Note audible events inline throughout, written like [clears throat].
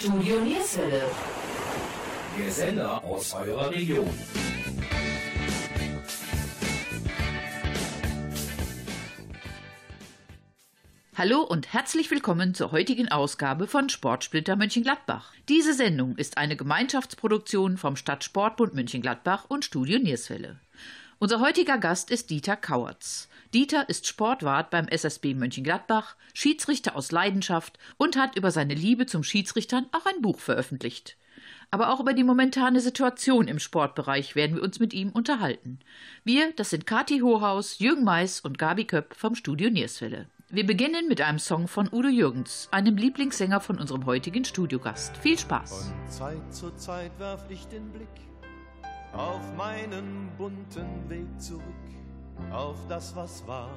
Studio Nierswelle. Der Sender aus eurer Region. Hallo und herzlich willkommen zur heutigen Ausgabe von Sportsplitter Mönchengladbach. Diese Sendung ist eine Gemeinschaftsproduktion vom Stadtsportbund Mönchengladbach und Studio Nierswelle. Unser heutiger Gast ist Dieter Kauertz. Dieter ist Sportwart beim SSB Mönchengladbach, Schiedsrichter aus Leidenschaft und hat über seine Liebe zum Schiedsrichtern auch ein Buch veröffentlicht. Aber auch über die momentane Situation im Sportbereich werden wir uns mit ihm unterhalten. Wir, das sind Kati Hohaus, Jürgen Mais und Gabi Köpp vom Studio Nierswelle. Wir beginnen mit einem Song von Udo Jürgens, einem Lieblingssänger von unserem heutigen Studiogast. Viel Spaß. Von Zeit zu Zeit werf ich den Blick auf meinen bunten Weg zurück, auf das, was war.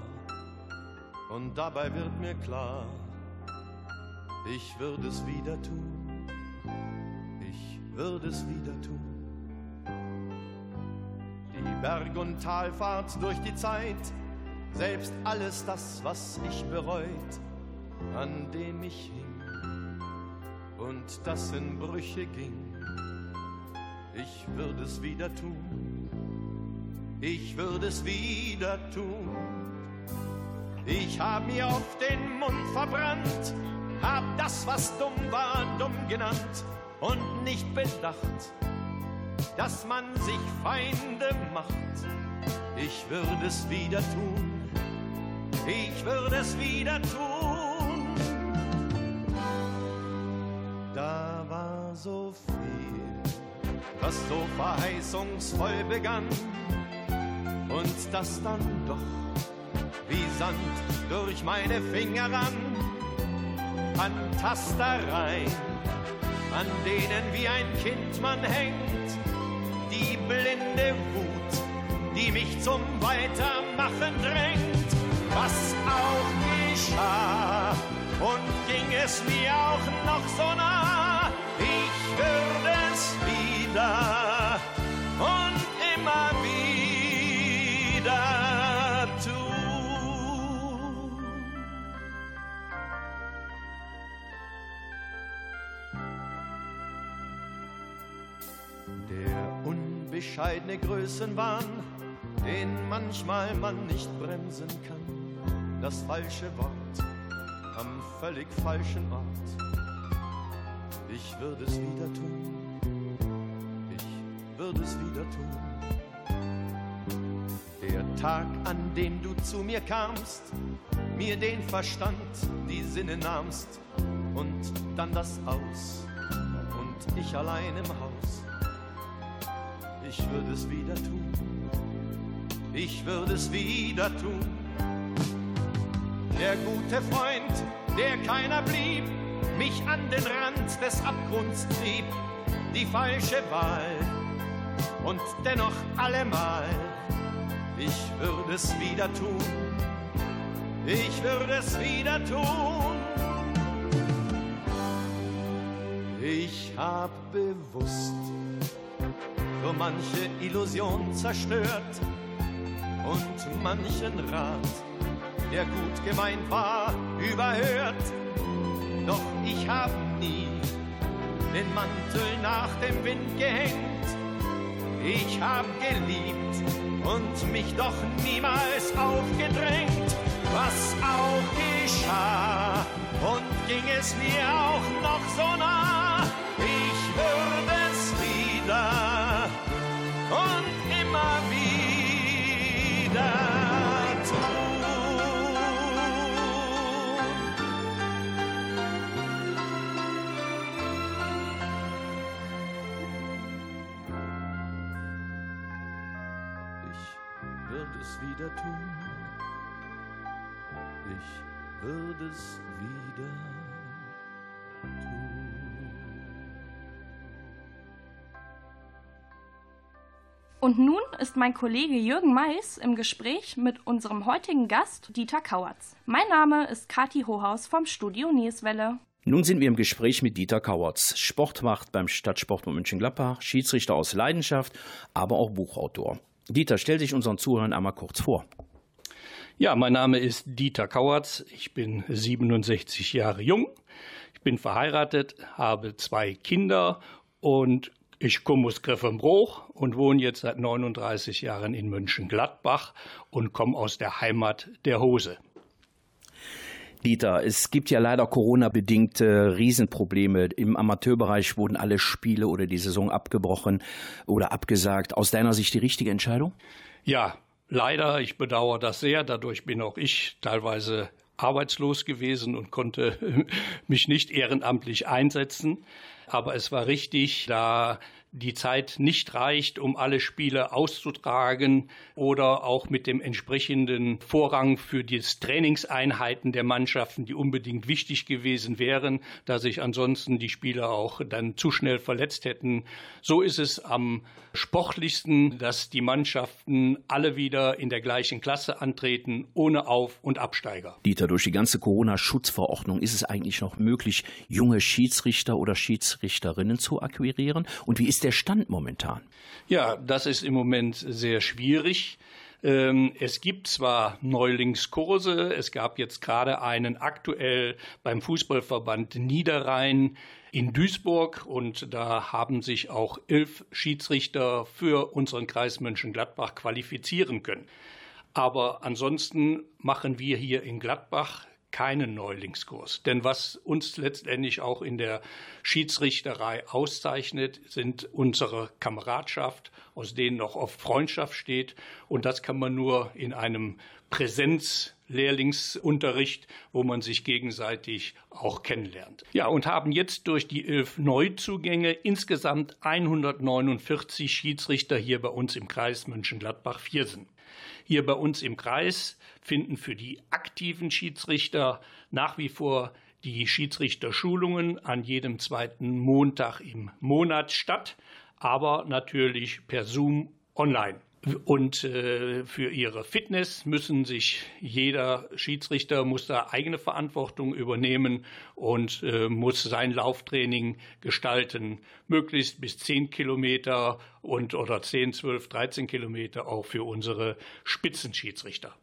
Und dabei wird mir klar, ich würde es wieder tun, ich würde es wieder tun. Die Berg- und Talfahrt durch die Zeit, selbst alles das, was ich bereut, an dem ich hing und das in Brüche ging. Ich würde es wieder tun, ich würde es wieder tun. Ich hab mir oft den Mund verbrannt, hab das, was dumm war, dumm genannt und nicht bedacht, dass man sich Feinde macht. Ich würde es wieder tun ich würde es wieder tun. Da war so viel, was so verheißungsvoll begann und das dann doch wie Sand durch meine Finger rann. An Tastereien, an denen wie ein Kind man hängt, die blinde Wut, die mich zum Weitermachen drängt was auch geschah. Und ging es mir auch noch so nah, ich würde es wieder unbescheidene Größenwahn, den manchmal man nicht bremsen kann das falsche Wort am völlig falschen Ort. Ich würde es wieder tun, ich würde es wieder tun. Der Tag, an dem du zu mir kamst, mir den Verstand, die Sinne nahmst und dann das Aus und ich allein im Haus. Ich würde es wieder tun, ich würde es wieder tun. Der gute Freund, der keiner blieb, mich an den Rand des Abgrunds trieb, die falsche Wahl und dennoch allemal, ich würde es wieder tun, ich würde es wieder tun. Ich hab bewusst so manche Illusion zerstört und manchen Rat der gut gemeint war, überhört. Doch ich hab nie den Mantel nach dem Wind gehängt. Ich hab geliebt und mich doch niemals aufgedrängt. Was auch geschah und ging es mir auch noch so nah, wieder tun. Ich würde es wieder tun. Und nun ist mein Kollege Jürgen Mais im Gespräch mit unserem heutigen Gast Dieter Kauertz. Mein Name ist Kati Hohaus vom Studio Nierswelle. Nun sind wir im Gespräch mit Dieter Kauertz, Sportwacht beim Stadtsport Mönchengladbach, Schiedsrichter aus Leidenschaft, aber auch Buchautor. Dieter, stell dich unseren Zuhörern einmal kurz vor. Ja, mein Name ist Dieter Kauertz. Ich bin 67 Jahre jung. Ich bin verheiratet, habe zwei Kinder und ich komme aus Griffenbruch und wohne jetzt seit 39 Jahren in Mönchengladbach und komme aus der Heimat der Hose. Dieter, es gibt ja leider Corona-bedingte Riesenprobleme. Im Amateurbereich wurden alle Spiele oder die Saison abgebrochen oder abgesagt. Aus deiner Sicht die richtige Entscheidung? Ja, leider. Ich bedauere das sehr. Dadurch bin auch ich teilweise arbeitslos gewesen und konnte [laughs] mich nicht ehrenamtlich einsetzen. Aber es war richtig, da die Zeit nicht reicht, um alle Spiele auszutragen oder auch mit dem entsprechenden Vorrang für die Trainingseinheiten der Mannschaften, die unbedingt wichtig gewesen wären, da sich ansonsten die Spieler auch dann zu schnell verletzt hätten. So ist es am sportlichsten, dass die Mannschaften alle wieder in der gleichen Klasse antreten, ohne Auf- und Absteiger. Dieter, durch die ganze Corona-Schutzverordnung ist es eigentlich noch möglich, junge Schiedsrichter oder Schiedsrichterinnen zu akquirieren? Und wie ist der Stand momentan? Ja, das ist im Moment sehr schwierig. Ähm, es gibt zwar Neulingskurse, es gab jetzt gerade einen aktuell beim Fußballverband Niederrhein in Duisburg und da haben sich auch elf Schiedsrichter für unseren Kreis Mönchengladbach qualifizieren können. Aber ansonsten machen wir hier in Gladbach keinen Neulingskurs. Denn was uns letztendlich auch in der Schiedsrichterei auszeichnet, sind unsere Kameradschaft, aus denen noch oft Freundschaft steht. Und das kann man nur in einem Präsenzlehrlingsunterricht, wo man sich gegenseitig auch kennenlernt. Ja, und haben jetzt durch die elf Neuzugänge insgesamt 149 Schiedsrichter hier bei uns im Kreis Mönchengladbach-Viersen. Hier bei uns im Kreis finden für die aktiven Schiedsrichter nach wie vor die Schiedsrichterschulungen an jedem zweiten Montag im Monat statt, aber natürlich per Zoom online. Und äh, für ihre Fitness müssen sich jeder Schiedsrichter muss da eigene Verantwortung übernehmen und äh, muss sein Lauftraining gestalten, möglichst bis 10 Kilometer und oder 10, 12, 13 Kilometer auch für unsere Spitzenschiedsrichter.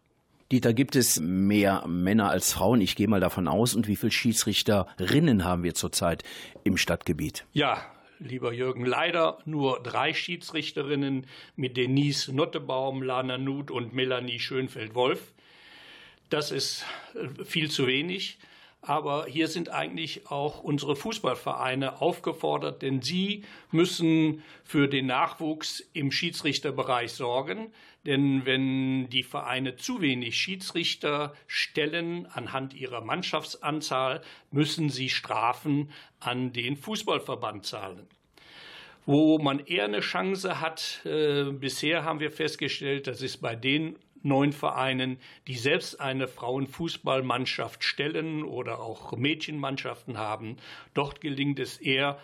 Dieter, gibt es mehr Männer als Frauen? Ich gehe mal davon aus. Und wie viele Schiedsrichterinnen haben wir zurzeit im Stadtgebiet? Ja, lieber Jürgen, leider nur drei Schiedsrichterinnen mit Denise Nottebaum, Lana Nuth und Melanie Schönfeld-Wolf. Das ist äh, viel zu wenig. Aber hier sind eigentlich auch unsere Fußballvereine aufgefordert, denn sie müssen für den Nachwuchs im Schiedsrichterbereich sorgen. Denn wenn die Vereine zu wenig Schiedsrichter stellen anhand ihrer Mannschaftsanzahl, müssen sie Strafen an den Fußballverband zahlen. Wo man eher eine Chance hat, äh, bisher haben wir festgestellt, das ist bei den neun Vereinen, die selbst eine Frauenfußballmannschaft stellen oder auch Mädchenmannschaften haben. Dort gelingt es eher,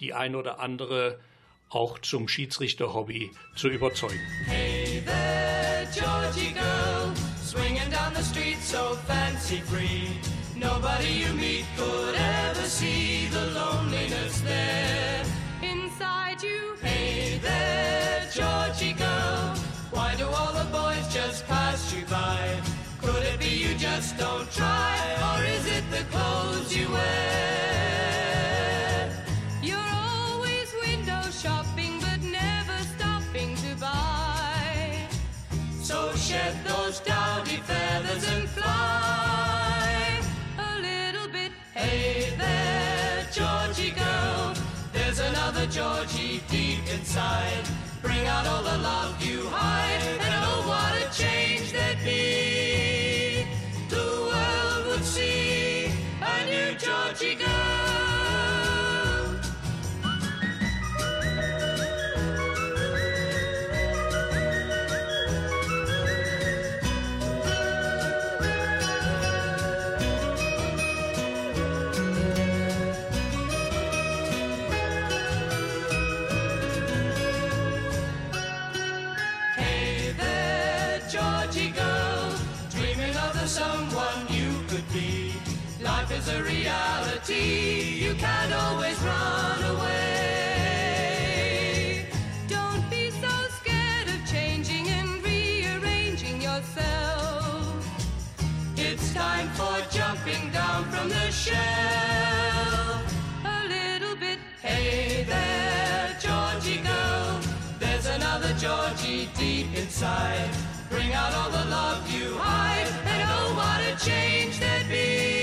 die ein oder andere auch zum Schiedsrichterhobby zu überzeugen. Hey there, Georgie girl, swinging down the street so fancy free. Nobody you meet could ever see the loneliness there. Hey there, Georgie girl, why do all the boys just pass you by? Could it be you just don't try, or is it the clothes you wear? Georgie deep inside. Bring out all the love you hide, and oh, what a change there'd be. for jumping down from the shell. A little bit. Hey there, Georgie girl. There's another Georgie deep inside. Bring out all the love you hide, and oh, what a change there'd be.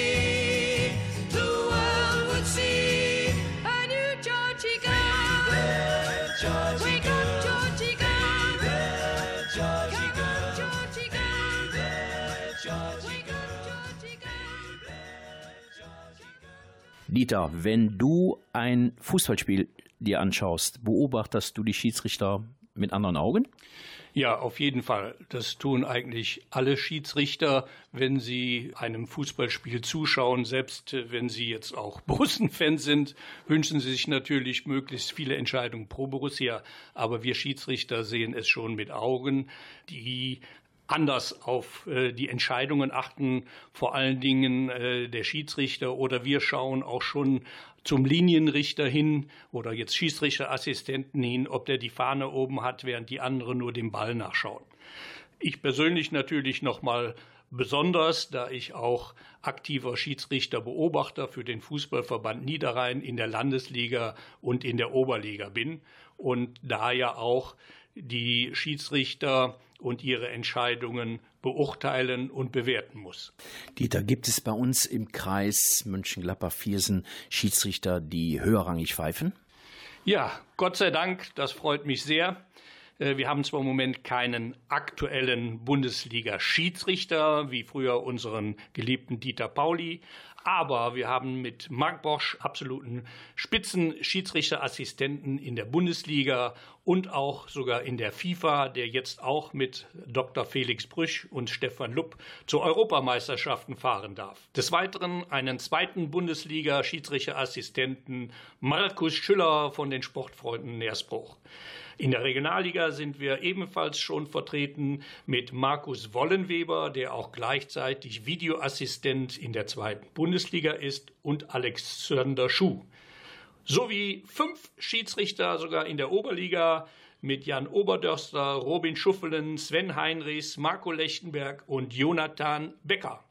Dieter, wenn du ein Fußballspiel dir anschaust, beobachtest du die Schiedsrichter mit anderen Augen? Ja, auf jeden Fall. Das tun eigentlich alle Schiedsrichter, wenn sie einem Fußballspiel zuschauen. Selbst äh, wenn sie jetzt auch [laughs] Borussen-Fans sind, wünschen sie sich natürlich möglichst viele Entscheidungen pro Borussia. Aber wir Schiedsrichter sehen es schon mit Augen, die anders auf äh, die Entscheidungen achten, vor allen Dingen äh, der Schiedsrichter oder wir schauen auch schon zum Linienrichter hin oder jetzt Schiedsrichterassistenten hin, ob der die Fahne oben hat, während die anderen nur dem Ball nachschauen. Ich persönlich natürlich noch mal besonders, da ich auch aktiver Schiedsrichterbeobachter für den Fußballverband Niederrhein in der Landesliga und in der Oberliga bin und da ja auch die Schiedsrichter und ihre Entscheidungen beurteilen und bewerten muss. Dieter, gibt es bei uns im Kreis Mönchengladbach-Viersen Schiedsrichter, die höherrangig pfeifen? Ja, Gott sei Dank, das freut mich sehr. Äh, Wir haben zwar im Moment keinen aktuellen Bundesliga-Schiedsrichter, wie früher unseren geliebten Dieter Pauli, aber wir haben mit Marc Bosch absoluten Spitzen-Schiedsrichterassistenten in der Bundesliga und auch sogar in der FIFA, der jetzt auch mit Dr. Felix Brüch und Stefan Lupp zu Europameisterschaften fahren darf. Des Weiteren einen zweiten Bundesliga-Schiedsrichterassistenten Markus Schüller von den Sportfreunden Nersbruch. In der Regionalliga sind wir ebenfalls schon vertreten mit Markus Wollenweber, der auch gleichzeitig Videoassistent in der zweiten Bundesliga ist, und Alexander Schuh. Sowie fünf Schiedsrichter sogar in der Oberliga mit Jan Oberdörster, Robin Schuffelen, Sven Heinrichs, Marco Lechtenberg und Jonathan Becker.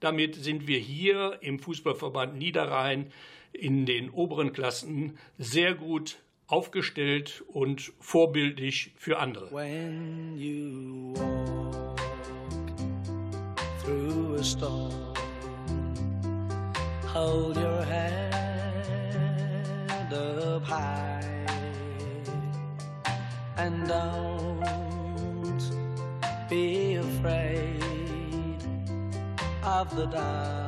Damit sind wir hier im Fußballverband Niederrhein in den oberen Klassen sehr gut aufgestellt und vorbildlich für andere. When you walk through a storm, hold your head up high and don't be afraid of the dark.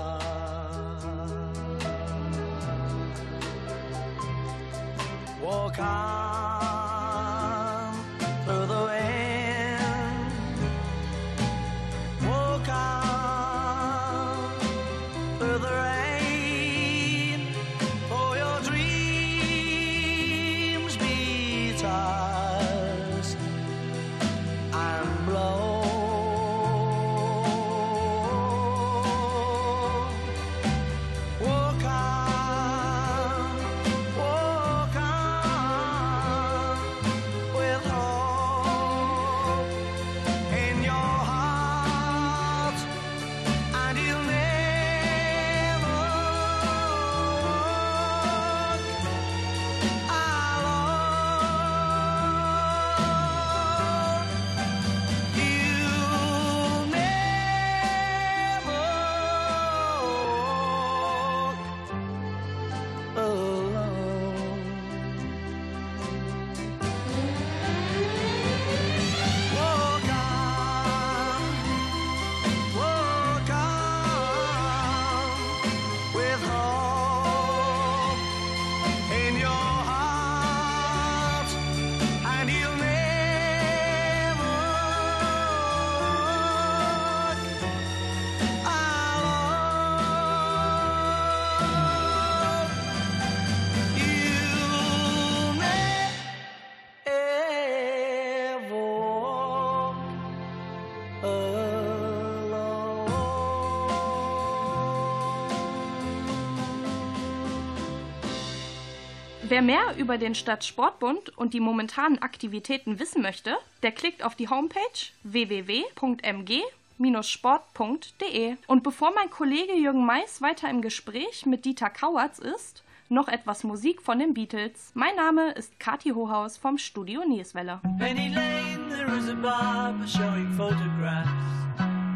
Wer mehr über den Stadtsportbund und die momentanen Aktivitäten wissen möchte, der klickt auf die Homepage www.mg-sport.de. Und bevor mein Kollege Jürgen Mais weiter im Gespräch mit Dieter Kauertz ist, noch etwas Musik von den Beatles. Mein Name ist Kathi Hohaus vom Studio Nierswelle. Penny Lane, there is a barber showing photographs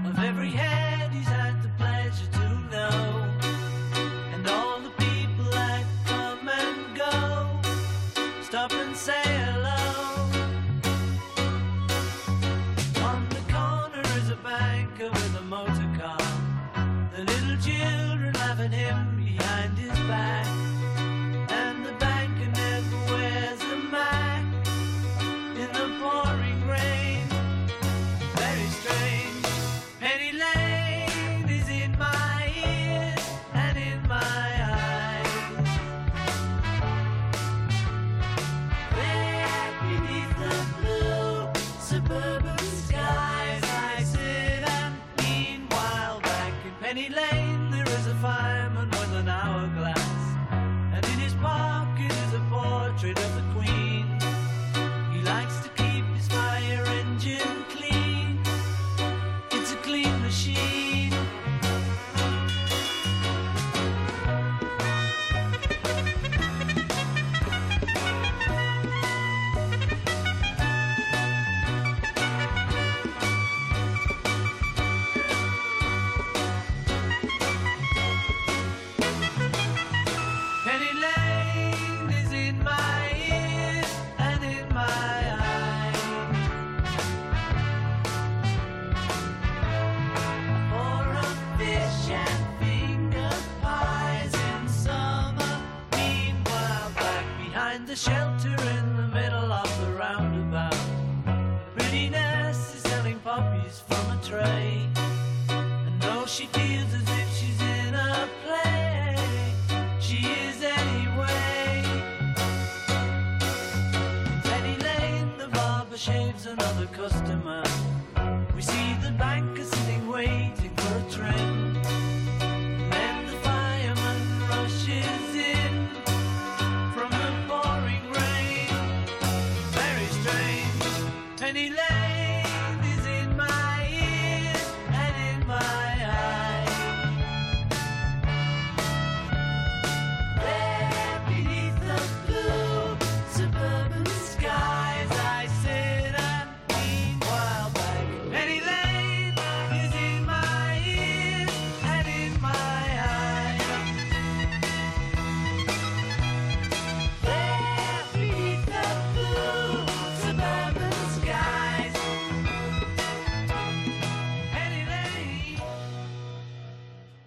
of every head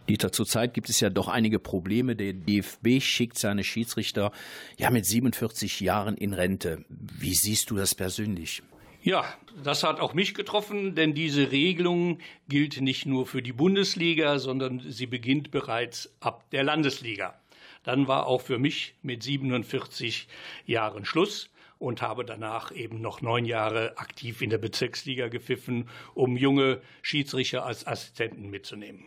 Dieter, zurzeit gibt es ja doch einige Probleme. Der DFB schickt seine Schiedsrichter ja mit 47 Jahren in Rente. Wie siehst du das persönlich? Ja, das hat auch mich getroffen, denn diese Regelung gilt nicht nur für die Bundesliga, sondern sie beginnt bereits ab der Landesliga. Dann war auch für mich mit 47 Jahren Schluss und habe danach eben noch neun Jahre aktiv in der Bezirksliga gepfiffen, um junge Schiedsrichter als Assistenten mitzunehmen.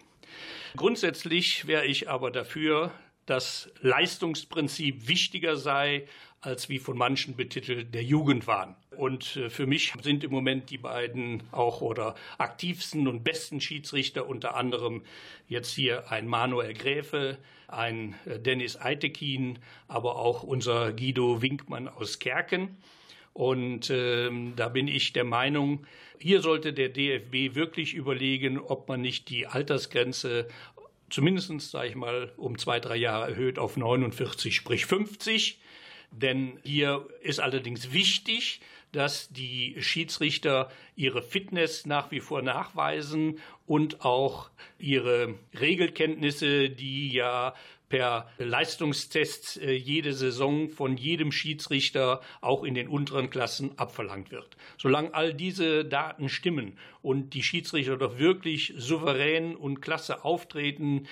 Grundsätzlich wäre ich aber dafür, dass Leistungsprinzip wichtiger sei als wie von manchen betitelt der Jugendwahn. Und äh, für mich sind im Moment die beiden auch oder aktivsten und besten Schiedsrichter unter anderem jetzt hier ein Manuel Gräfe, ein äh, Dennis Eitekin, aber auch unser Guido Winkmann aus Kerken. Und ähm, da bin ich der Meinung, hier sollte der DFB wirklich überlegen, ob man nicht die Altersgrenze zumindest, sage ich mal, um zwei, drei Jahre erhöht auf 49, sprich 50. Denn hier ist allerdings wichtig, dass die Schiedsrichter ihre Fitness nach wie vor nachweisen und auch ihre Regelkenntnisse, die ja per Leistungstest äh, jede Saison von jedem Schiedsrichter auch in den unteren Klassen abverlangt wird. Solange all diese Daten stimmen und die Schiedsrichter doch wirklich souverän und klasse auftreten,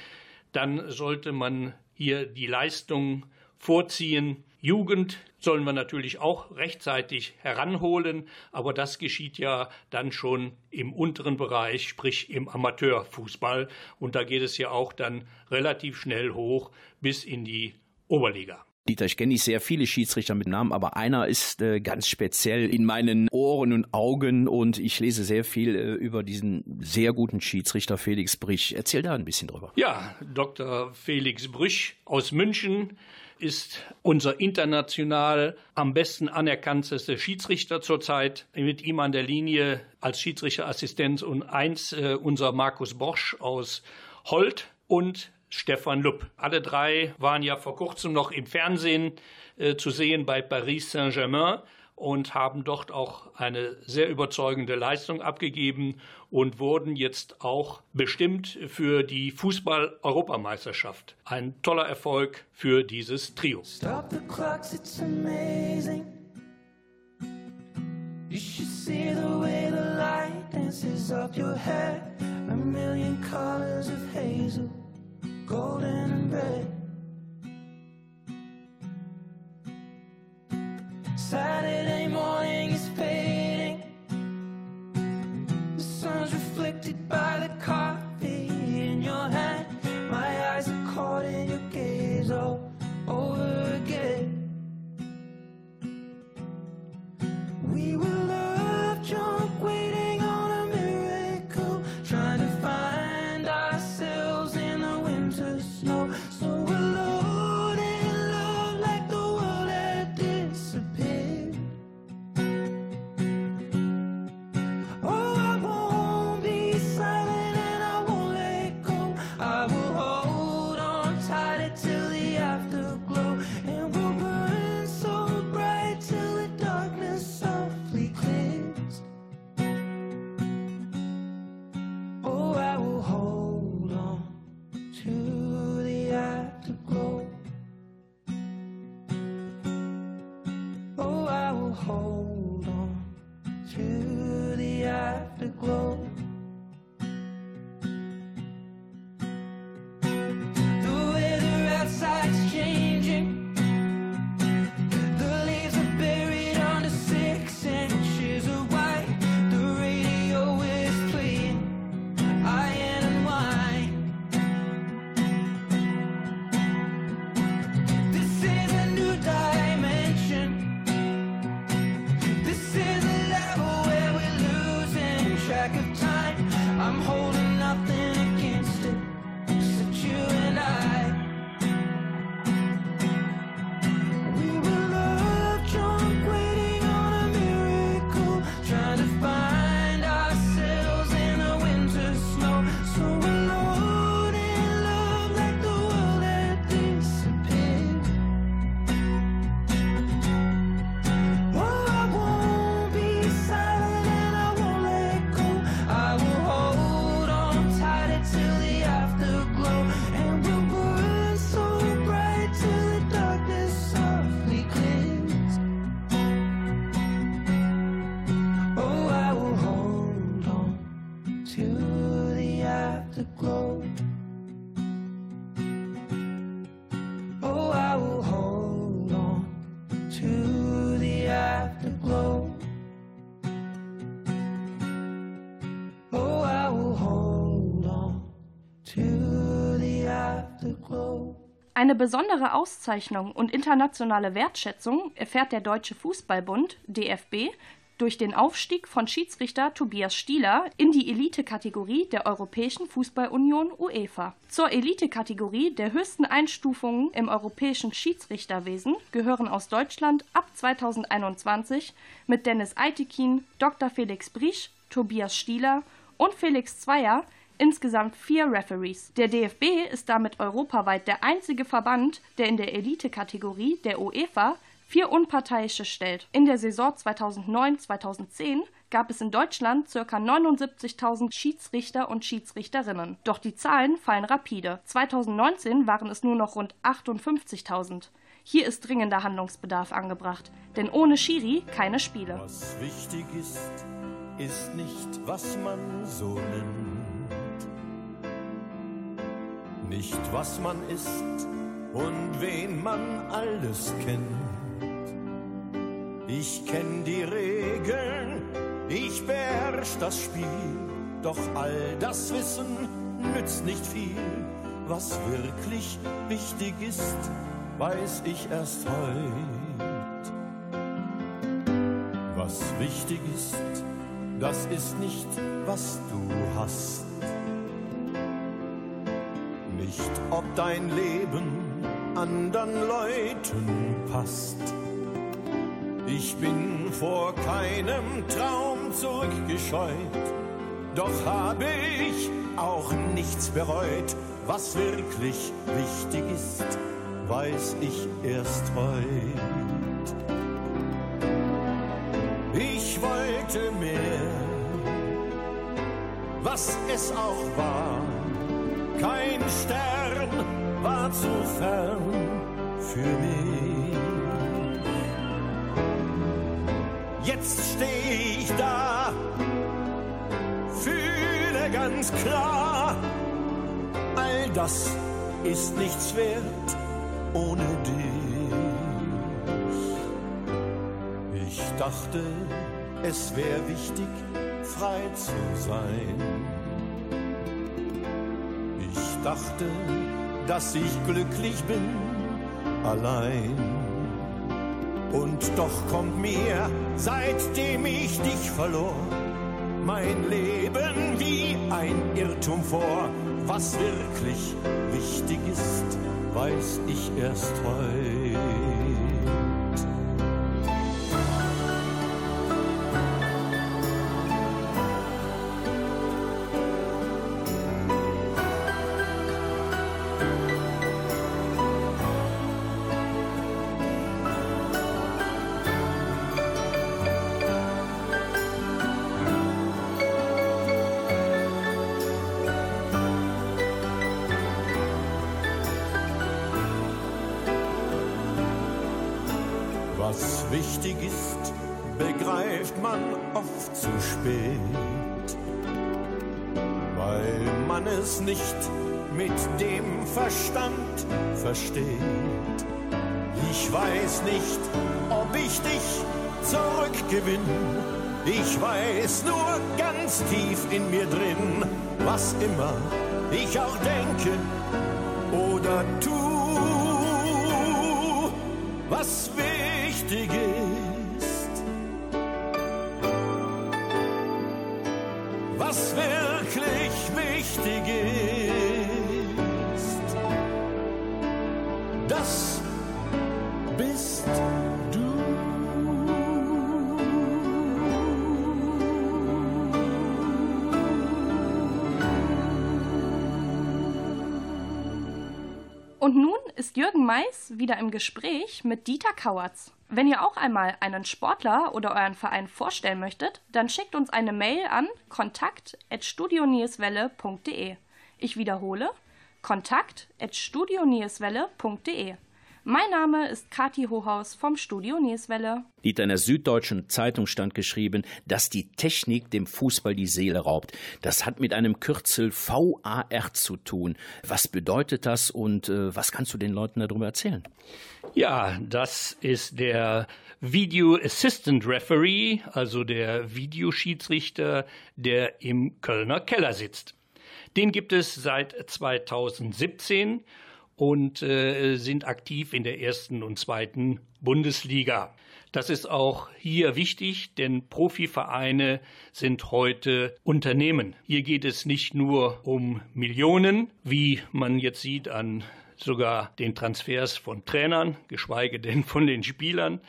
dann sollte man hier die Leistung vorziehen. Jugend sollen wir natürlich auch rechtzeitig heranholen, aber das geschieht ja dann schon im unteren Bereich, sprich im Amateurfußball. Und da geht es ja auch dann relativ schnell hoch bis in die Oberliga. Dieter, ich kenne nicht sehr viele Schiedsrichter mit Namen, aber einer ist äh, ganz speziell in meinen Ohren und Augen und ich lese sehr viel äh, über diesen sehr guten Schiedsrichter Felix Brich. Erzähl da ein bisschen drüber. Ja, Dr. Felix Brüch aus München ist unser international am besten anerkanntester Schiedsrichter zurzeit. Mit ihm an der Linie als Schiedsrichterassistent und eins äh, unser Markus Bosch aus Holt und Stefan Lupp. Alle drei waren ja vor kurzem noch im Fernsehen äh, zu sehen bei Paris Saint-Germain und haben dort auch eine sehr überzeugende Leistung abgegeben und wurden jetzt auch bestimmt für die Fußball-Europameisterschaft. Ein toller Erfolg für dieses Trio. Stop the clocks, it's amazing. You should see the way the light dances up your hair. A million colors of hazel, golden and red. Saturday morning is fading. The sun's reflected by the Eine besondere Auszeichnung und internationale Wertschätzung erfährt der Deutsche Fußballbund DFB durch den Aufstieg von Schiedsrichter Tobias Stieler in die Elite-Kategorie der Europäischen Fußballunion UEFA. Zur Elite-Kategorie der höchsten Einstufungen im europäischen Schiedsrichterwesen gehören aus Deutschland ab 2021 mit Dennis Eitekin, Dr. Felix Briesch, Tobias Stieler und Felix Zweier insgesamt vier Referees. Der DFB ist damit europaweit der einzige Verband, der in der Elite-Kategorie der UEFA vier Unparteiische stellt. In der Saison 2009-2010 gab es in Deutschland ca. 79.000 Schiedsrichter und Schiedsrichterinnen. Doch die Zahlen fallen rapide. 2019 waren es nur noch rund 58.000. Hier ist dringender Handlungsbedarf angebracht, denn ohne Schiri keine Spiele. Was wichtig ist, ist nicht, was man so nennt. Nicht, was man ist und wen man alles kennt. Ich kenn die Regeln, ich beherrsch das Spiel, doch all das Wissen nützt nicht viel. Was wirklich wichtig ist, weiß ich erst heut. Was wichtig ist, das ist nicht, was du hast. Dein Leben anderen Leuten passt. Ich bin vor keinem Traum zurückgescheut, doch habe ich auch nichts bereut. Was wirklich wichtig ist, weiß ich erst heut. Ich wollte mehr, was es auch war. Kein Stern war fern für mich. Jetzt steh ich da, fühle ganz klar, all das ist nichts wert ohne dich. Ich dachte, es wäre wichtig, frei zu sein. Ich dachte, dass ich glücklich bin, allein. Und doch kommt mir, seitdem ich dich verlor, mein Leben wie ein Irrtum vor. Was wirklich wichtig ist, weiß ich erst heut. Es nicht mit dem Verstand versteht. Ich weiß nicht, ob ich dich zurückgewinn. Ich weiß nur ganz tief in mir drin, was immer ich auch denke oder tu, Und nun ist Jürgen Mais wieder im Gespräch mit Dieter Kauertz. Wenn ihr auch einmal einen Sportler oder euren Verein vorstellen möchtet, dann schickt uns eine Mail an kontakt@studionierswelle.de. Ich wiederhole: kontakt@studionierswelle.de. Mein Name ist Kati Hohaus vom Studio Nierswelle. Dieter, in der Süddeutschen Zeitung stand geschrieben, dass die Technik dem Fußball die Seele raubt. Das hat mit einem Kürzel VAR zu tun. Was bedeutet das und äh, was kannst du den Leuten darüber erzählen? Ja, das ist der Video Assistant Referee, also der Videoschiedsrichter, der im Kölner Keller sitzt. Den gibt es seit 2017 und äh, sind aktiv in der ersten und zweiten Bundesliga. Das ist auch hier wichtig, denn Profivereine sind heute Unternehmen. Hier geht es nicht nur um Millionen, wie man jetzt sieht an sogar den Transfers von Trainern, geschweige denn von den Spielern,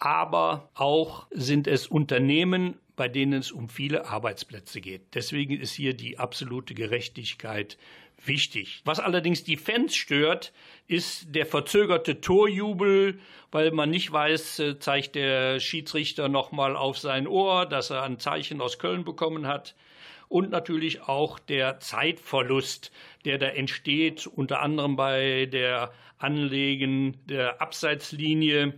aber auch sind es Unternehmen, bei denen es um viele Arbeitsplätze geht. Deswegen ist hier die absolute Gerechtigkeit wichtig. Was allerdings die Fans stört, ist der verzögerte Torjubel, weil man nicht weiß, äh, zeigt der Schiedsrichter nochmal auf sein Ohr, dass er ein Zeichen aus Köln bekommen hat. Und natürlich auch der Zeitverlust, der da entsteht, unter anderem bei der Anlegen der Abseitslinie.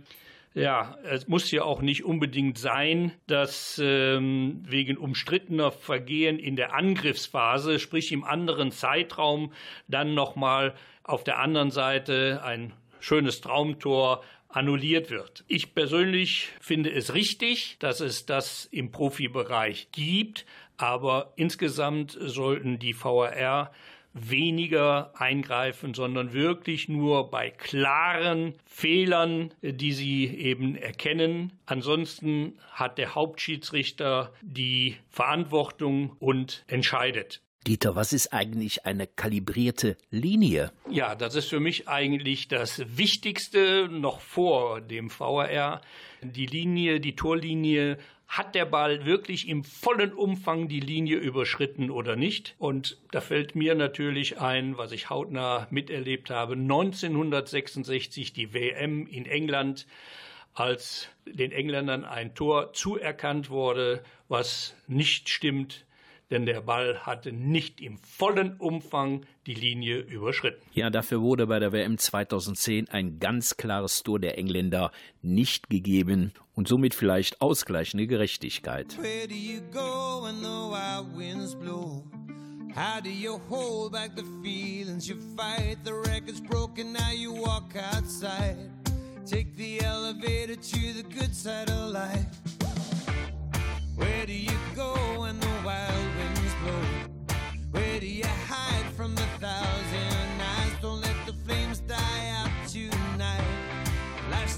Ja, es muss ja auch nicht unbedingt sein, dass ähm, wegen umstrittener Vergehen in der Angriffsphase, sprich im anderen Zeitraum, dann nochmal auf der anderen Seite ein schönes Traumtor annulliert wird. Ich persönlich finde es richtig, dass es das im Profibereich gibt, aber insgesamt sollten die VAR weniger eingreifen, sondern wirklich nur bei klaren Fehlern, die sie eben erkennen. Ansonsten hat der Hauptschiedsrichter die Verantwortung und entscheidet. Dieter, was ist eigentlich eine kalibrierte Linie? Ja, das ist für mich eigentlich das Wichtigste noch vor dem VAR. Die Linie, die Torlinie hat der Ball wirklich im vollen Umfang die Linie überschritten oder nicht? Und da fällt mir natürlich ein, was ich hautnah miterlebt habe, 1966 die WM in England, als den Engländern ein Tor zuerkannt wurde, was nicht stimmt denn der Ball hatte nicht im vollen Umfang die Linie überschritten. Ja, dafür wurde bei der WM 2010 ein ganz klares Tor der Engländer nicht gegeben und somit vielleicht ausgleichende Gerechtigkeit. Where do you go when the wild winds blow? How do you hold back the feelings you fight? The record's broken, now you walk outside. Take the elevator to the good side of life. Where do you go when the wild Where do you hide from the thousand eyes? Don't let the flames die out tonight.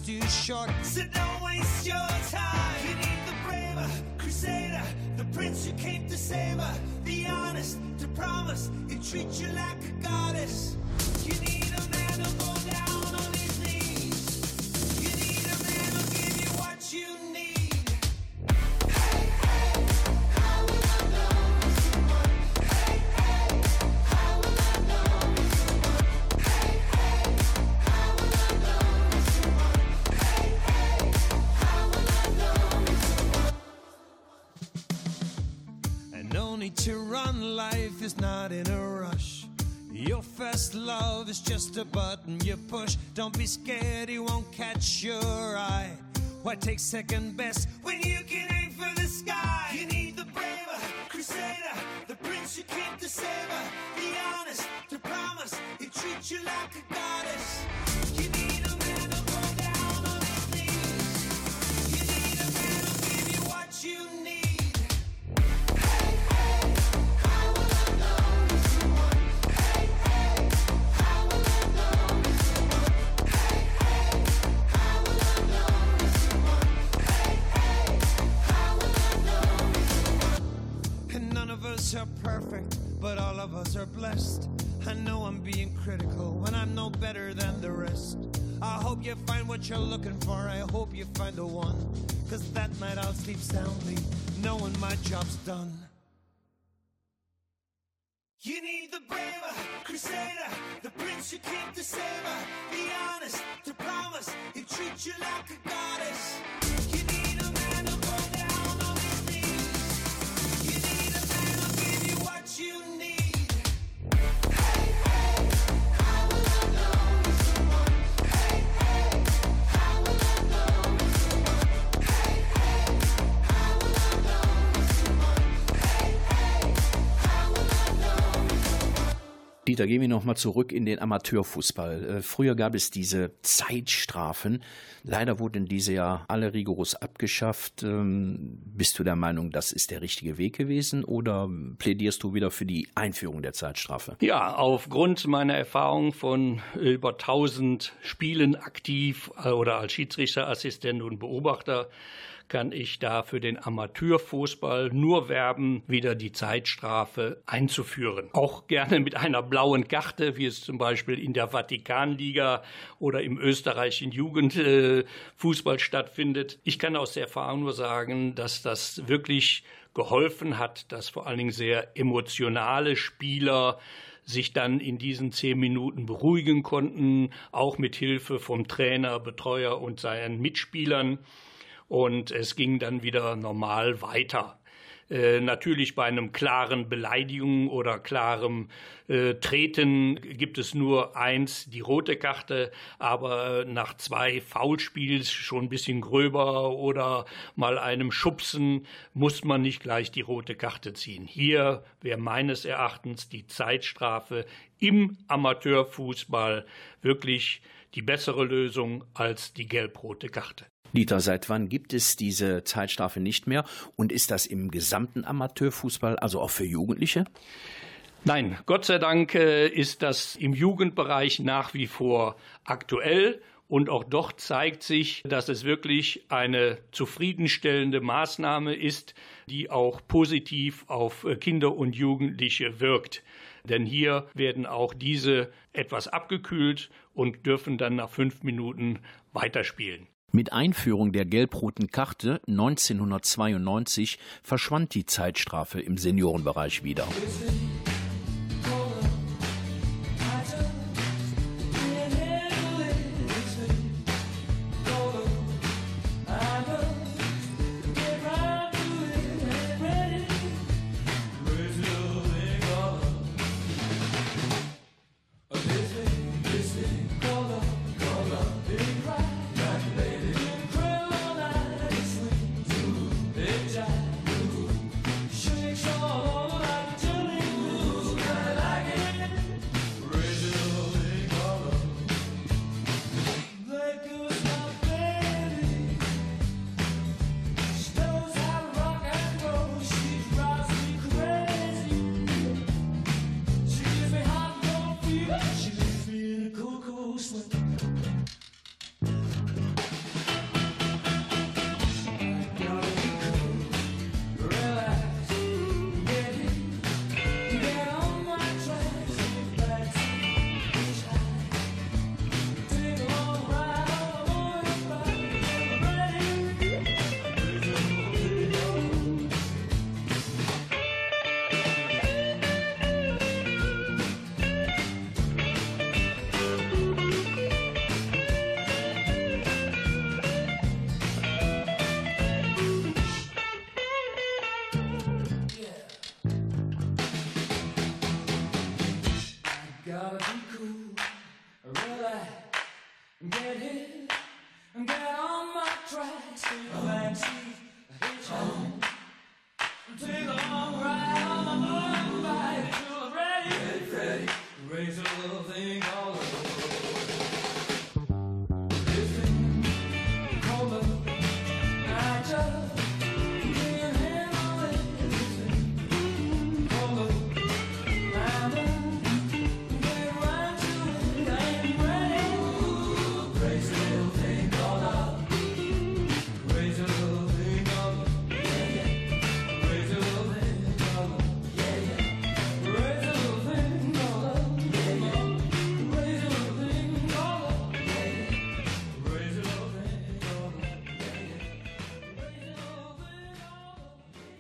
Too short, so don't waste your time. You need the braver crusader, the prince who came to save her, the honest to promise and treat you like a goddess. You need a man to is just a button you push. Don't be scared, he won't catch your eye. Why take second best when you can aim for the sky? You need the braver crusader, the prince who came to save her, the honest to promise he treats you like a goddess. You need a man to go down on his knees. You need a man who'll give you what you need. Perfect, but all of us are blessed. I know I'm being critical when I'm no better than the rest. I hope you find what you're looking for. I hope you find the one. Cause that night I'll sleep soundly, knowing my job's done. You need the braver crusader, the prince who came to save her, the honest to promise he treat you like a goddess. You Dieter, gehen wir nochmal zurück in den Amateurfußball. Äh, Früher gab es diese Zeitstrafen. Leider wurden diese ja alle rigoros abgeschafft. Ähm, Bist du der Meinung, das ist der richtige Weg gewesen oder plädierst du wieder für die Einführung der Zeitstrafe? Ja, aufgrund meiner Erfahrung von über 1000 Spielen aktiv äh, oder als Schiedsrichterassistent und Beobachter kann ich da für den Amateurfußball nur werben, wieder die Zeitstrafe einzuführen. Auch gerne mit einer blauen Karte, wie es zum Beispiel in der Vatikanliga oder im österreichischen Jugendfußball stattfindet. Ich kann aus der Erfahrung nur sagen, dass das wirklich geholfen hat, dass vor allen Dingen sehr emotionale Spieler sich dann in diesen zehn Minuten beruhigen konnten, auch mit Hilfe vom Trainer, Betreuer und seinen Mitspielern und es ging dann wieder normal weiter. Äh, natürlich bei einem klaren Beleidigung oder klarem äh, Treten gibt es nur eins, die rote Karte, aber nach zwei Foulspiels schon ein bisschen gröber oder mal einem Schubsen muss man nicht gleich die rote Karte ziehen. Hier wäre meines Erachtens die Zeitstrafe im Amateurfußball wirklich die bessere Lösung als die gelb-rote Karte. Dieter, seit wann gibt es diese Zeitstrafe nicht mehr? Und ist das im gesamten Amateurfußball, also auch für Jugendliche? Nein, Gott sei Dank äh, ist das im Jugendbereich nach wie vor aktuell. Und auch dort zeigt sich, dass es wirklich eine zufriedenstellende Maßnahme ist, die auch positiv auf Kinder und Jugendliche wirkt. Denn hier werden auch diese etwas abgekühlt und dürfen dann nach fünf Minuten weiterspielen. Mit Einführung der gelb-roten Karte 1992 verschwand die Zeitstrafe im Seniorenbereich wieder.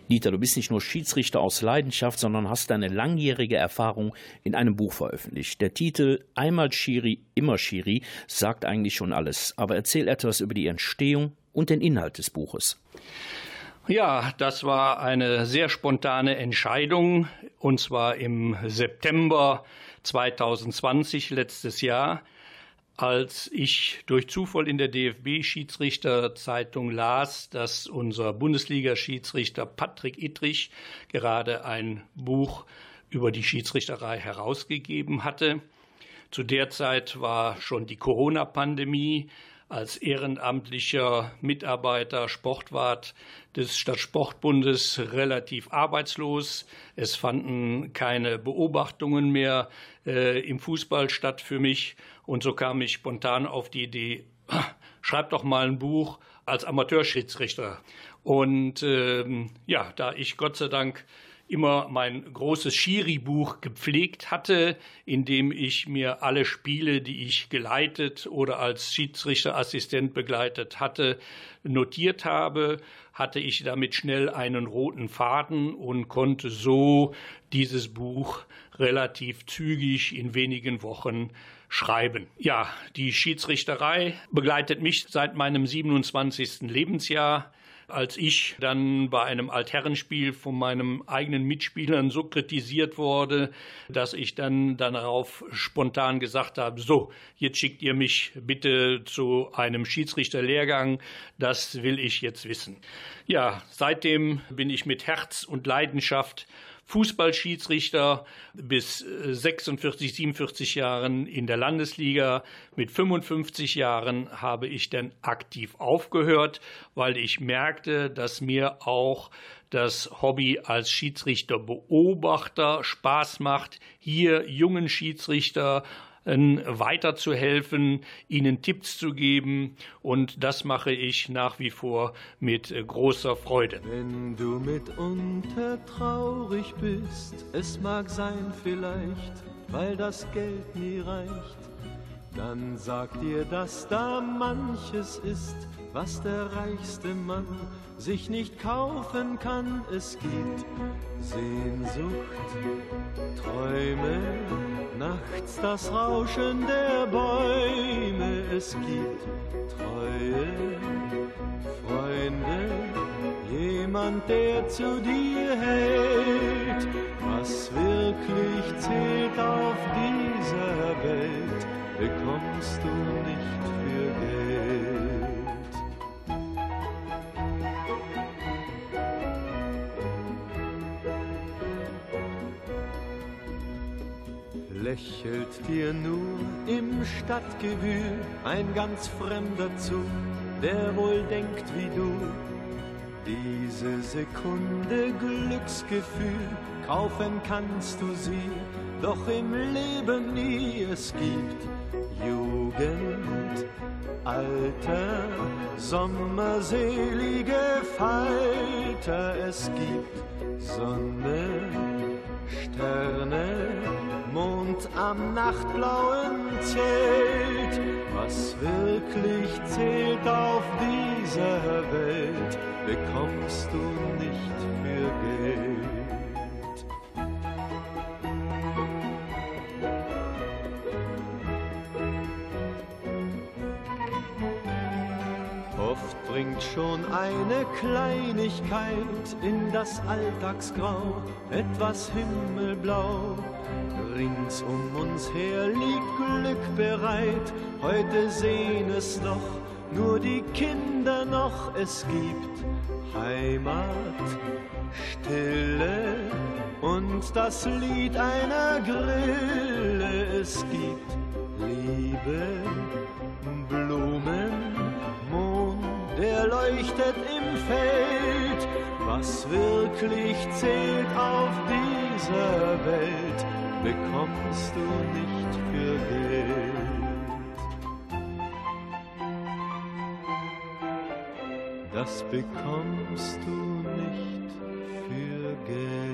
Dieter, du bist nicht nur Schiedsrichter aus Leidenschaft, sondern hast deine langjährige Erfahrung in einem Buch veröffentlicht. Der Titel Einmal Schiri, immer Schiri sagt eigentlich schon alles. Aber erzähl etwas über die Entstehung und den Inhalt des Buches. Ja, das war eine sehr spontane Entscheidung, und zwar im September 2020, letztes Jahr als ich durch Zufall in der DFB-Schiedsrichterzeitung las, dass unser Bundesliga-Schiedsrichter Patrick Ittrich gerade ein Buch über die Schiedsrichterei herausgegeben hatte. Zu der Zeit war schon die Corona-Pandemie als ehrenamtlicher Mitarbeiter Sportwart des Stadtsportbundes relativ arbeitslos. Es fanden keine Beobachtungen mehr äh, im Fußball statt für mich. Und so kam ich spontan auf die Idee, [clears throat] schreib doch mal ein Buch als Amateurschiedsrichter. Und ähm, ja, da ich Gott sei Dank immer mein großes Schiri-Buch gepflegt hatte, in dem ich mir alle Spiele, die ich geleitet oder als Schiedsrichterassistent begleitet hatte, notiert habe, hatte ich damit schnell einen roten Faden und konnte so dieses Buch relativ zügig in wenigen Wochen schreiben. Ja, die Schiedsrichterei begleitet mich seit meinem 27. Lebensjahr als ich dann bei einem Altherrenspiel von meinem eigenen Mitspielern so kritisiert wurde, dass ich dann darauf spontan gesagt habe, so, jetzt schickt ihr mich bitte zu einem Schiedsrichterlehrgang, das will ich jetzt wissen. Ja, seitdem bin ich mit Herz und Leidenschaft Fußballschiedsrichter bis 46, 47 Jahren in der Landesliga. Mit 55 Jahren habe ich dann aktiv aufgehört, weil ich merkte, dass mir auch das Hobby als Schiedsrichterbeobachter Spaß macht, hier jungen Schiedsrichter weiterzuhelfen, ihnen Tipps zu geben und das mache ich nach wie vor mit großer Freude. Wenn du mitunter traurig bist, es mag sein vielleicht, weil das Geld nie reicht, dann sag dir, dass da manches ist, was der reichste Mann sich nicht kaufen kann. Es gibt Sehnsucht, Träume, nachts das Rauschen der Bäume. Es gibt Treue, Freunde, jemand, der zu dir hält. Was wirklich zählt auf dieser Welt, bekommst du nicht für Geld. Lächelt dir nur im Stadtgewühl ein ganz fremder zu, der wohl denkt wie du. Diese Sekunde Glücksgefühl, kaufen kannst du sie, doch im Leben nie. Es gibt Jugend, Alter, sommerselige Falter. Es gibt Sonne, Sterne, Mond am nachtblauen Zelt. Was wirklich zählt auf dieser Welt, bekommst du nicht für Geld. Oft bringt schon eine Kleinigkeit in das Alltagsgrau etwas Himmelblau Rings um uns her liegt Glück bereit, heute sehen es doch nur die Kinder noch. Es gibt Heimat, Stille und das Lied einer Grille. Es gibt Liebe, Blumen, Mond, der leuchtet im Feld. Was wirklich zählt auf dieser Welt, bekommst du nicht für Geld. Das bekommst du nicht für Geld.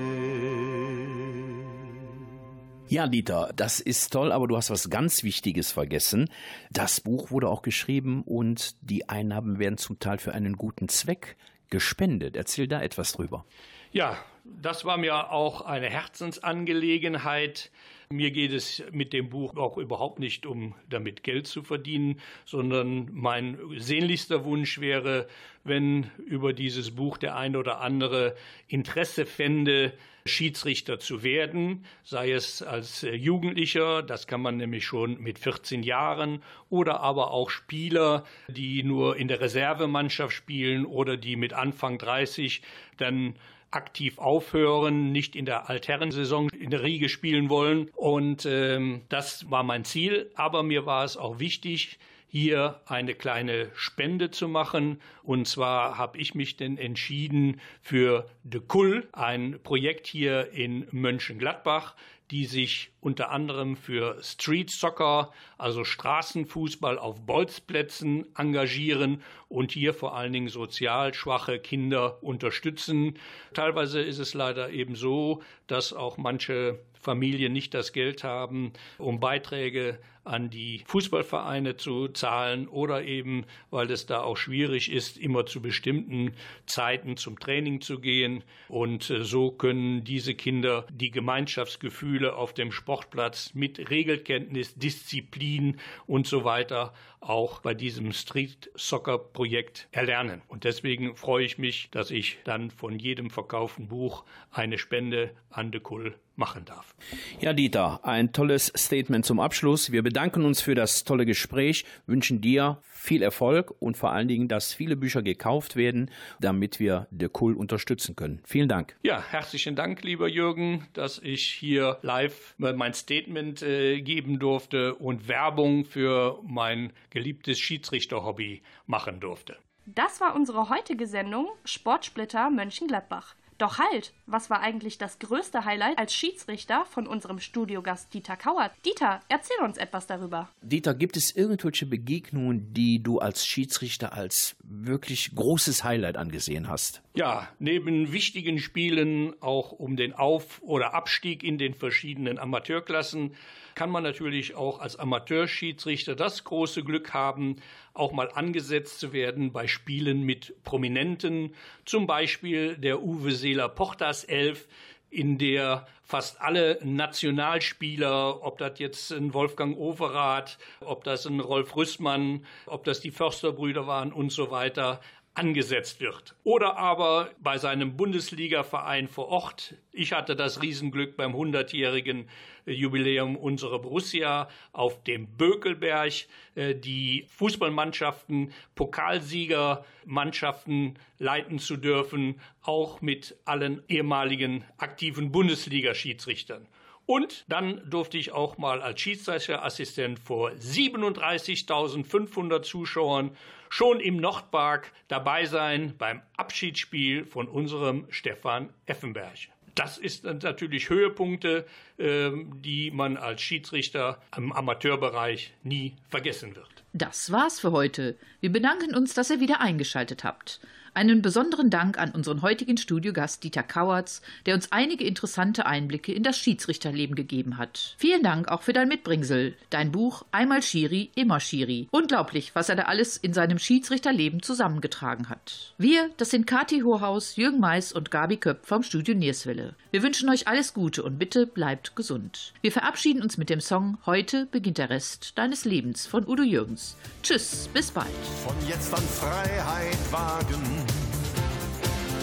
Ja, Dieter, das ist toll, aber du hast was ganz Wichtiges vergessen. Das Buch wurde auch geschrieben und die Einnahmen werden zum Teil für einen guten Zweck gespendet. Erzähl da etwas drüber. Ja, das war mir auch eine Herzensangelegenheit. Mir geht es mit dem Buch auch überhaupt nicht um damit Geld zu verdienen, sondern mein sehnlichster Wunsch wäre, wenn über dieses Buch der ein oder andere Interesse fände, Schiedsrichter zu werden, sei es als Jugendlicher, das kann man nämlich schon mit 14 Jahren, oder aber auch Spieler, die nur in der Reservemannschaft spielen oder die mit Anfang 30 dann aktiv aufhören, nicht in der Altherrensaison in der Riege spielen wollen. Und ähm, das war mein Ziel. Aber mir war es auch wichtig, hier eine kleine Spende zu machen. Und zwar habe ich mich denn entschieden für De Kull, ein Projekt hier in Mönchengladbach, die sich unter anderem für Street Soccer, also Straßenfußball auf Bolzplätzen engagieren und hier vor allen Dingen sozial schwache Kinder unterstützen. Teilweise ist es leider eben so, dass auch manche Familien nicht das Geld haben, um Beiträge an die Fußballvereine zu zahlen oder eben, weil es da auch schwierig ist, immer zu bestimmten Zeiten zum Training zu gehen. Und äh, so können diese Kinder die Gemeinschaftsgefühle auf dem Sportplatz mit Regelkenntnis, Disziplin und so weiter auch bei diesem Street Soccer Projekt erlernen. Und deswegen freue ich mich, dass ich dann von jedem verkauften Buch eine Spende an De Kull machen darf. Ja, Dieter, ein tolles Statement zum Abschluss. Wir bedanken uns für das tolle Gespräch, wünschen dir viel Erfolg und vor allen Dingen, dass viele Bücher gekauft werden, damit wir De Kull unterstützen können. Vielen Dank. Ja, herzlichen Dank, lieber Jürgen, dass ich hier live mein Statement äh, geben durfte und Werbung für mein geliebtes Schiedsrichter-Hobby machen durfte. Das war unsere heutige Sendung Sportsplitter Mönchengladbach. Doch halt, was war eigentlich das größte Highlight als Schiedsrichter von unserem Studiogast Dieter Kauert? Dieter, erzähl uns etwas darüber. Dieter, gibt es irgendwelche Begegnungen, die du als Schiedsrichter als wirklich großes Highlight angesehen hast? Ja, neben wichtigen Spielen auch um den Auf- oder Abstieg in den verschiedenen Amateurklassen kann man natürlich auch als Amateurschiedsrichter das große Glück haben, auch mal angesetzt zu werden bei Spielen mit Prominenten, zum Beispiel der Uwe Seeler Portas Elf, in der fast alle Nationalspieler, ob das jetzt ein Wolfgang Overath, ob das ein Rolf Rüssmann, ob das die Försterbrüder waren und so weiter, angesetzt wird. Oder aber bei seinem Bundesligaverein vor Ort. Ich hatte das Riesenglück beim 100-jährigen Jubiläum unserer Borussia auf dem Bökelberg äh, die Fußballmannschaften, Pokalsiegermannschaften leiten zu dürfen, auch mit allen ehemaligen aktiven Bundesliga-Schiedsrichtern. Und dann durfte ich auch mal als Schiedsrichterassistent vor 37.500 Zuschauern schon im Nordpark dabei sein beim Abschiedsspiel von unserem Stefan Effenberg. Das ist natürlich Höhepunkte, die man als Schiedsrichter im Amateurbereich nie vergessen wird. Das war's für heute. Wir bedanken uns, dass ihr wieder eingeschaltet habt. Einen besonderen Dank an unseren heutigen Studiogast Dieter Kauertz, der uns einige interessante Einblicke in das Schiedsrichterleben gegeben hat. Vielen Dank auch für dein Mitbringsel, dein Buch Einmal Schiri, immer Schiri. Unglaublich, was er da alles in seinem Schiedsrichterleben zusammengetragen hat. Wir, das sind Kati Hohaus, Jürgen Mais und Gabi Köpp vom Studio Nierswelle. Wir wünschen euch alles Gute und bitte bleibt gesund. Wir verabschieden uns mit dem Song Heute beginnt der Rest deines Lebens von Udo Jürgens. Tschüss, bis bald. Von jetzt an Freiheit wagen,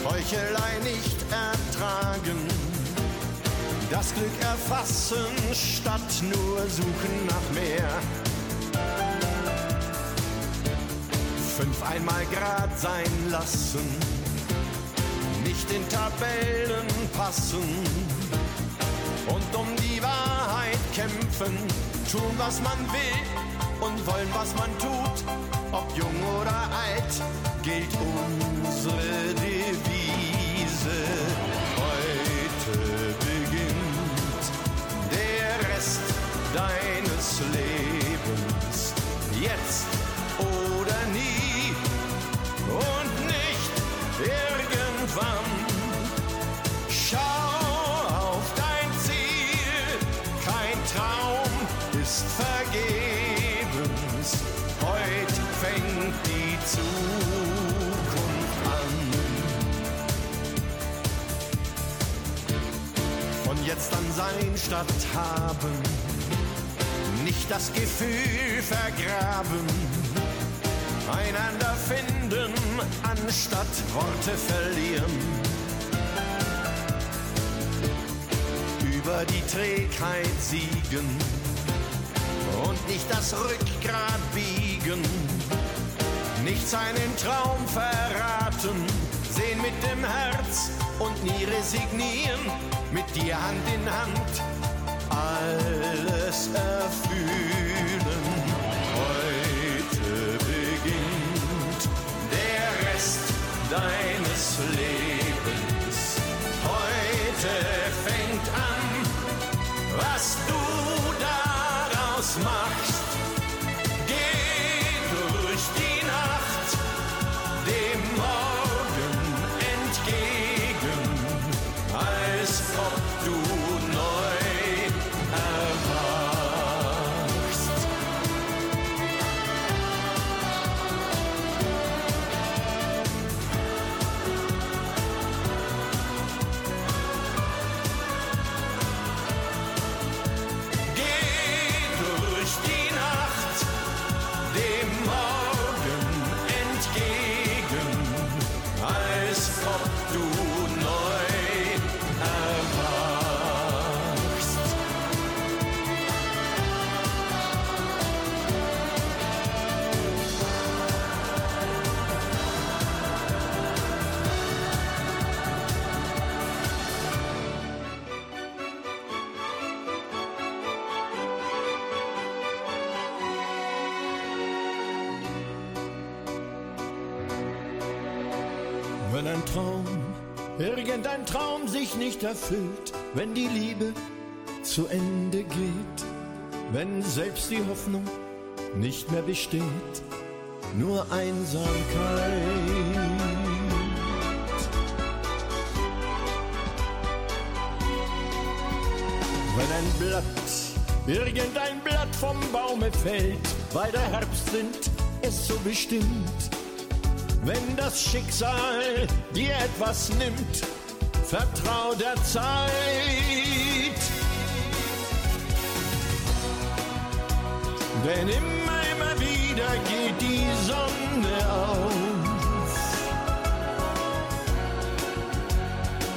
Heuchelei nicht ertragen, das Glück erfassen statt nur suchen nach mehr. Fünf einmal grad sein lassen, nicht in Tabellen passen und um die Wahrheit kämpfen, tun was man will und wollen was man tut, ob jung oder alt, gilt unsere Devise. Jetzt an sein statt haben, nicht das Gefühl vergraben, einander finden, anstatt Worte verlieren. Über die Trägheit siegen und nicht das Rückgrat biegen, nicht seinen Traum verraten, sehen mit dem Herz und nie resignieren, mit dir Hand in Hand alles erfüllen. Heute beginnt der Rest deines Lebens. Heute fängt an, was du Wenn ein Traum, irgendein Traum sich nicht erfüllt, wenn die Liebe zu Ende geht, wenn selbst die Hoffnung nicht mehr besteht, nur Einsamkeit. Wenn ein Blatt, irgendein Blatt vom Baume fällt, weil der Herbst sind es so bestimmt, wenn das Schicksal dir etwas nimmt, vertrau der Zeit. Denn immer, immer wieder geht die Sonne auf.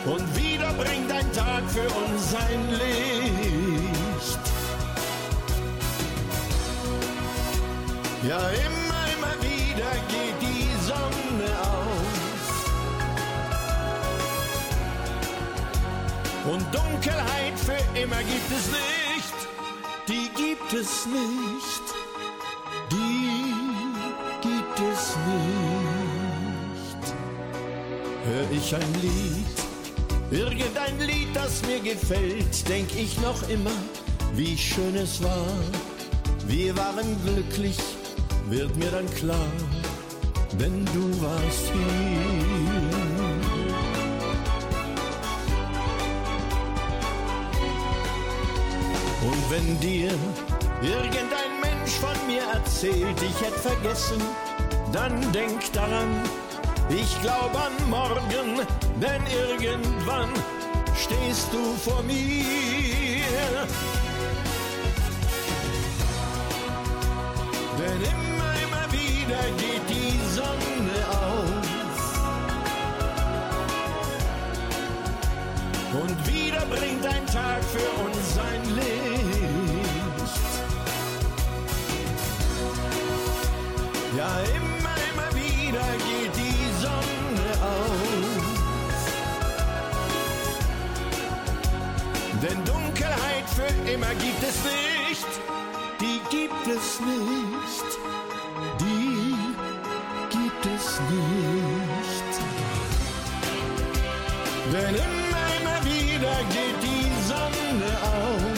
Und wieder bringt ein Tag für uns sein Licht. Ja, immer, Und Dunkelheit für immer gibt es nicht, die gibt es nicht, die gibt es nicht. Hör ich ein Lied, irgendein Lied, das mir gefällt, denk ich noch immer, wie schön es war. Wir waren glücklich, wird mir dann klar, denn du warst hier. Wenn dir irgendein Mensch von mir erzählt, ich hätte vergessen, dann denk daran, ich glaub an morgen, denn irgendwann stehst du vor mir. Denn immer, immer wieder geht die Sonne auf. Und wieder bringt ein Tag für uns sein Licht. Für immer gibt es nicht. Die gibt es nicht. Die gibt es nicht. Denn immer, immer wieder geht die Sonne auf.